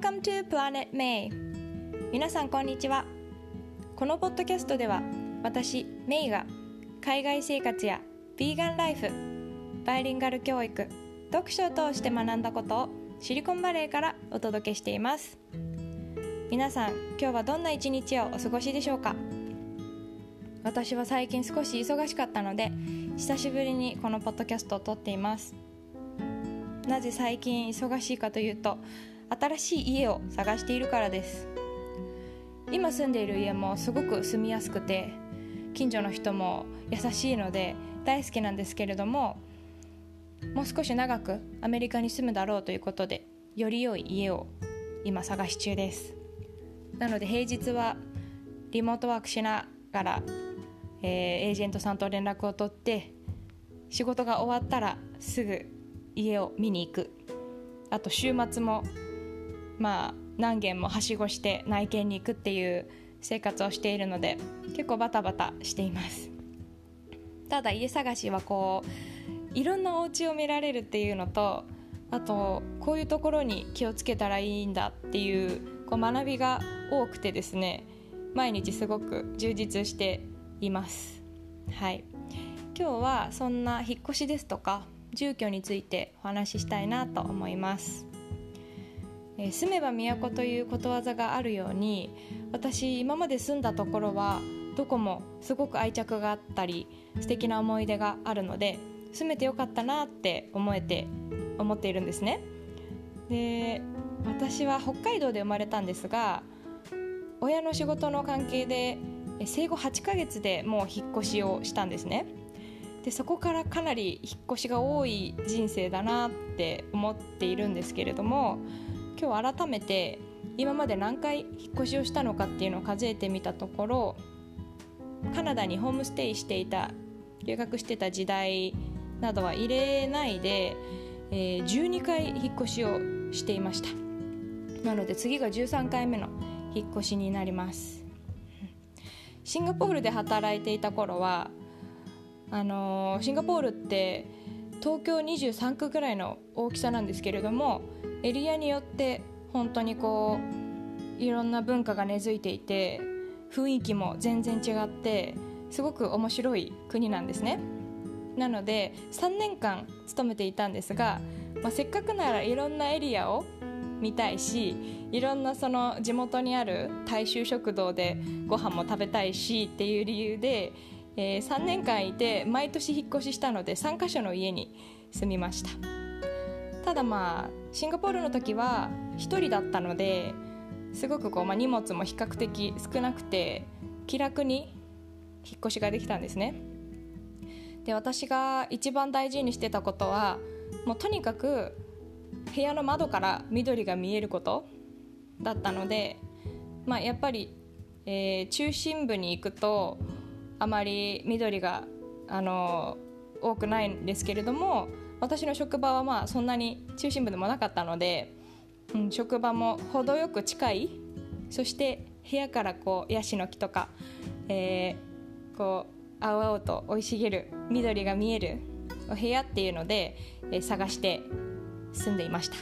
Welcome to Planet May. 皆さんこんにちは。このポッドキャストでは私メイが海外生活やヴィーガンライフバイリンガル教育読書を通して学んだことをシリコンバレーからお届けしています。皆さん今日はどんな一日をお過ごしでしょうか？私は最近少し忙しかったので久しぶりにこのポッドキャストを撮っています。なぜ最近忙しいかというと新しい家を探しているからです。今住んでいる家もすごく住みやすくて近所の人も優しいので大好きなんですけれどももう少し長くアメリカに住むだろうということでより良い家を今探し中です。なので平日はリモートワークしながら、えー、エージェントさんと連絡を取って仕事が終わったらすぐ家を見に行く。あと週末もまあ何軒もはしごして内見に行くっていう生活をしているので結構バタバタしています。ただ家探しはこういろんなお家を見られるっていうのとあとこういうところに気をつけたらいいんだっていうこう学びが多くてですね毎日すごく充実しています。はい。今日はそんな引っ越しですとか住居についてお話ししたいなと思います。え住めば都ということわざがあるように私今まで住んだところはどこもすごく愛着があったり素敵な思い出があるので住めてよかったなって思えて思っているんですね。で私は北海道で生まれたんですが親の仕事の関係で生後8ヶ月でもう引っ越しをしたんですね。でそこからかなり引っ越しが多い人生だなって思っているんですけれども今日改めて今まで何回引っ越しをしたのかっていうのを数えてみたところカナダにホームステイしていた留学してた時代などは入れないで、えー、12回引っ越しをしていました。なので次が13回目の引っ越しになります。シンガポールで働いていた頃はあのー、シンガポールって東京23区ぐらいの大きさなんですけれどもエリアによって本当にこういろんな文化が根付いていて雰囲気も全然違ってすごく面白い国なんですね。なので3年間勤めていたんですが、まあ、せっかくならいろんなエリアを見たいしいろんなその地元にある大衆食堂でご飯も食べたいしっていう理由で、えー、3年間いて毎年引っ越ししたので3カ所の家に住みました。ただまあシンガポールの時は1人だったのですごくこう、まあ、荷物も比較的少なくて気楽に引っ越しができたんですね。で私が一番大事にしてたことはもうとにかく部屋の窓から緑が見えることだったので、まあ、やっぱり、えー、中心部に行くとあまり緑があの多くないんですけれども私の職場はまあそんなに中心部でもなかったので、うん、職場も程よく近いそして部屋からこうヤシの木とか、えー、こう青々と生い茂る緑が見えるお部屋っていうので、えー、探して住んでいました、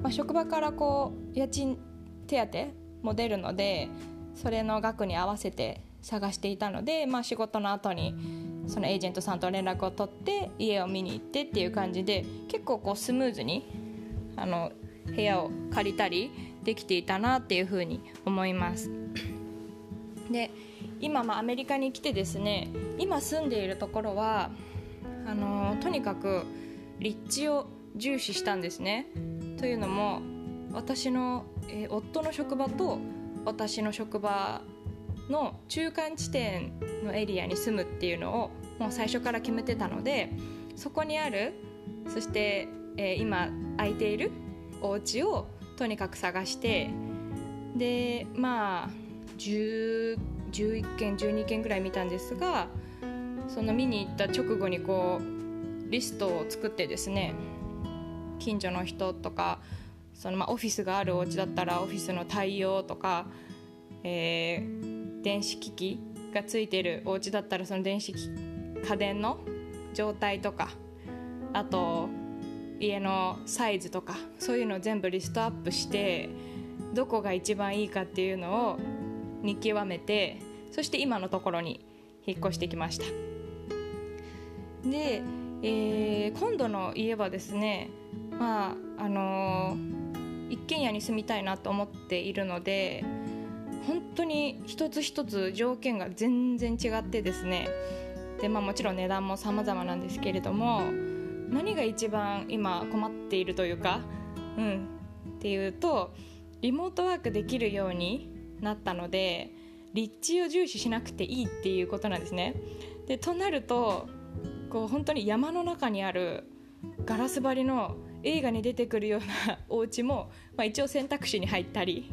まあ、職場からこう家賃手当も出るのでそれの額に合わせて探していたので、まあ、仕事の後にそのエージェントさんと連絡を取って家を見に行ってっていう感じで結構こうスムーズにあの部屋を借りたりできていたなっていうふうに思います。で今まあアメリカに来てですね今住んでいるところはあのとにかく立地を重視したんですね。というのも私の、えー、夫の職場と私の職場の中間地点のエリアに住むっていうのをもう最初から決めてたのでそこにあるそして、えー、今空いているお家をとにかく探してでまあ11件12件ぐらい見たんですがその見に行った直後にこうリストを作ってですね近所の人とかそのまあオフィスがあるお家だったらオフィスの対応とか、えー、電子機器がついてるお家だったらその電子家電の状態とかあと家のサイズとかそういうのを全部リストアップしてどこが一番いいかっていうのを見極めてそして今のところに引っ越してきました。で、えー、今度の家はですねまああのー、一軒家に住みたいなと思っているので本当に一つ一つ条件が全然違ってですねで、まあ、もちろん値段も様々なんですけれども何が一番今困っているというか、うん、っていうとリモートワークできるようになったので立地を重視しなくていいっていうことなんですね。でとなるとこう本当に山の中にあるガラス張りの映画に出てくるようなお家も、まあ、一応選択肢に入ったり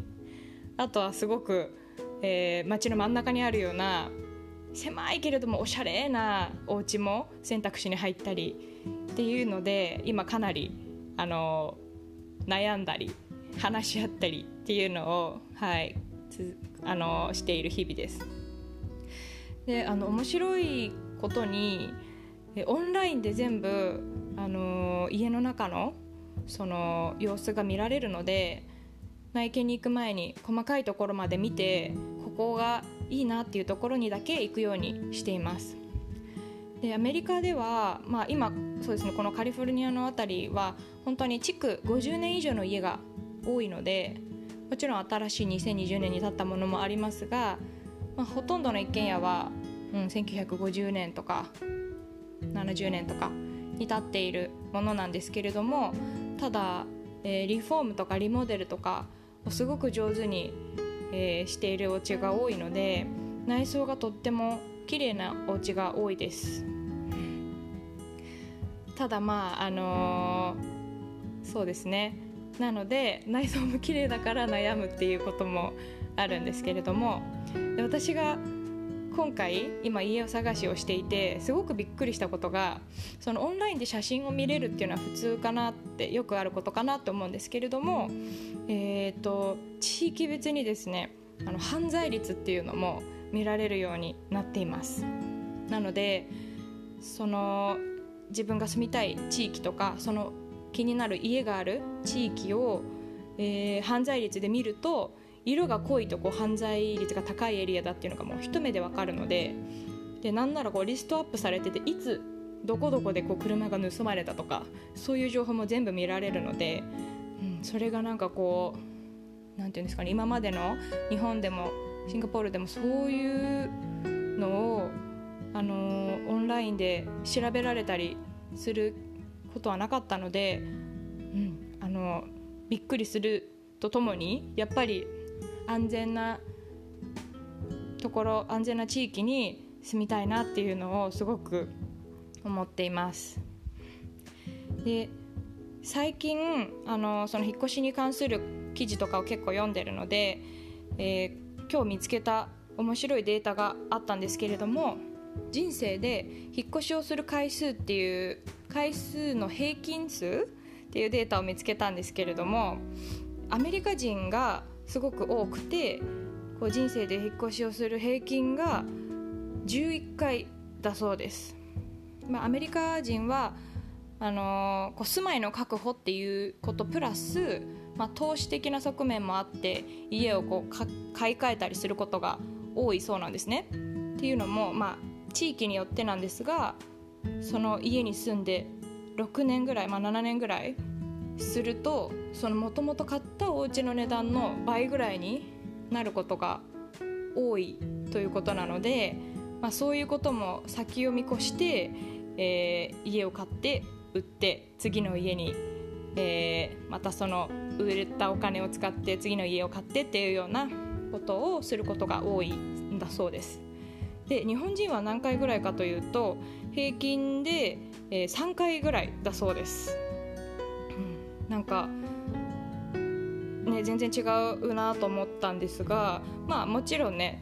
あとはすごく、えー、街の真ん中にあるような狭いけれどもおしゃれなお家も選択肢に入ったりっていうので今かなりあの悩んだり話し合ったりっていうのを、はい、あのしている日々です。であの面白いことにオンラインで全部あの家の中のその様子が見られるので内見に行く前に細かいところまで見てここがいいなっていうところにだけ行くようにしています。でアメリカでは、まあ、今そうですねこのカリフォルニアの辺りは本当に築50年以上の家が多いのでもちろん新しい2020年に建ったものもありますが、まあ、ほとんどの一軒家は、うん、1950年とか70年とかに建っているものなんですけれどもただ、えー、リフォームとかリモデルとかすごく上手に、えー、しているお家が多いので内装がとっても綺麗なお家が多いです。ただまああのー、そうですね。なので内装も綺麗だから悩むっていうこともあるんですけれども私が今回今家を探しをしていてすごくびっくりしたことがそのオンラインで写真を見れるっていうのは普通かなってよくあることかなと思うんですけれども、えーと、地域別にですねあの犯罪率っていうのも見られるようになっています。なのでその自分が住みたい地域とかその気になる家がある地域を、えー、犯罪率で見ると色が濃いとこう犯罪率が高いエリアだっていうのがもう一目でわかるのででなんならこうリストアップされてていつどこどこでこう車が盗まれたとかそういう情報も全部見られるので、うん、それがなんかこうなんていうんですかね今までの日本でもシンガポールでもそういうのを、あのー、オンラインで調べられたりすることはなかったので、うん、あのびっくりするとともにやっぱり安全なところ安全な地域に住みたいなっていうのをすごく思っています。で最近あのその引っ越しに関する記事とかを結構読んでるので、えー、今日見つけた面白いデータがあったんですけれども人生で引っ越しをする回数っていう回数の平均数っていうデータを見つけたんですけれどもアメリカ人がすごく多くてこう人生で引っ越しをする平均が11回だそうです、まあ、アメリカ人はあのー、こう住まいの確保っていうことプラス、まあ、投資的な側面もあって家をこう買い替えたりすることが多いそうなんですね。っていうのも、まあ、地域によってなんですがその家に住んで6年ぐらい、まあ、7年ぐらいするとそのもともと買ったお家の値段の倍ぐらいになることが多いということなので、まあ、そういうことも先を見越して、えー、家を買って売って次の家に、えー、またその売れたお金を使って次の家を買ってっていうようなことをすることが多いんだそうです。で日本人は何回ぐらいかというと平均で、えー、3回ぐらいだそうです。なんかね、全然違うなと思ったんですが、まあ、もちろんね、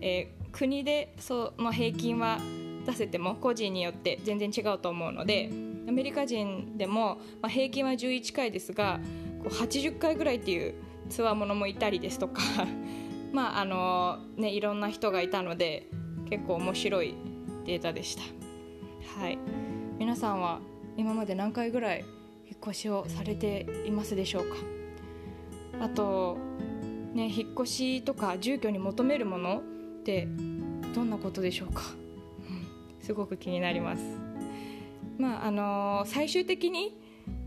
えー、国でその平均は出せても個人によって全然違うと思うのでアメリカ人でも、まあ、平均は11回ですがこう80回ぐらいっていうつわものもいたりですとか まああのねいろんな人がいたので結構面白いデータでした。はい皆さんは今まで何回ぐらい越しをされていますでしょうか？あとね引っ越しとか住居に求めるものってどんなことでしょうか、うん、すごく気になります。まああのー、最終的に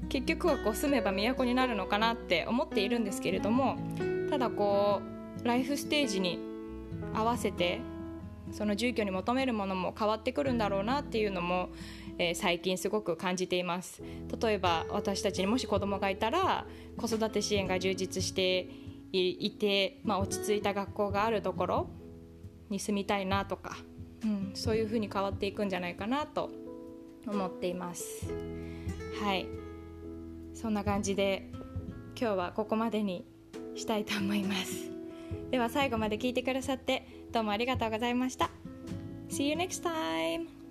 結局はこう住めば都になるのかなって思っているんですけれどもただこうライフステージに合わせてその住居に求めるものも変わってくるんだろうなっていうのも、えー、最近すごく感じています。例えば私たちにもし子供がいたら子育て支援が充実していて、まあ、落ち着いた学校があるところに住みたいなとか、うん、そういうふうに変わっていくんじゃないかなと思っています。はい。そんな感じで今日はここまでにしたいと思います。では最後まで聞いてくださってどうもありがとうございました。See you next time!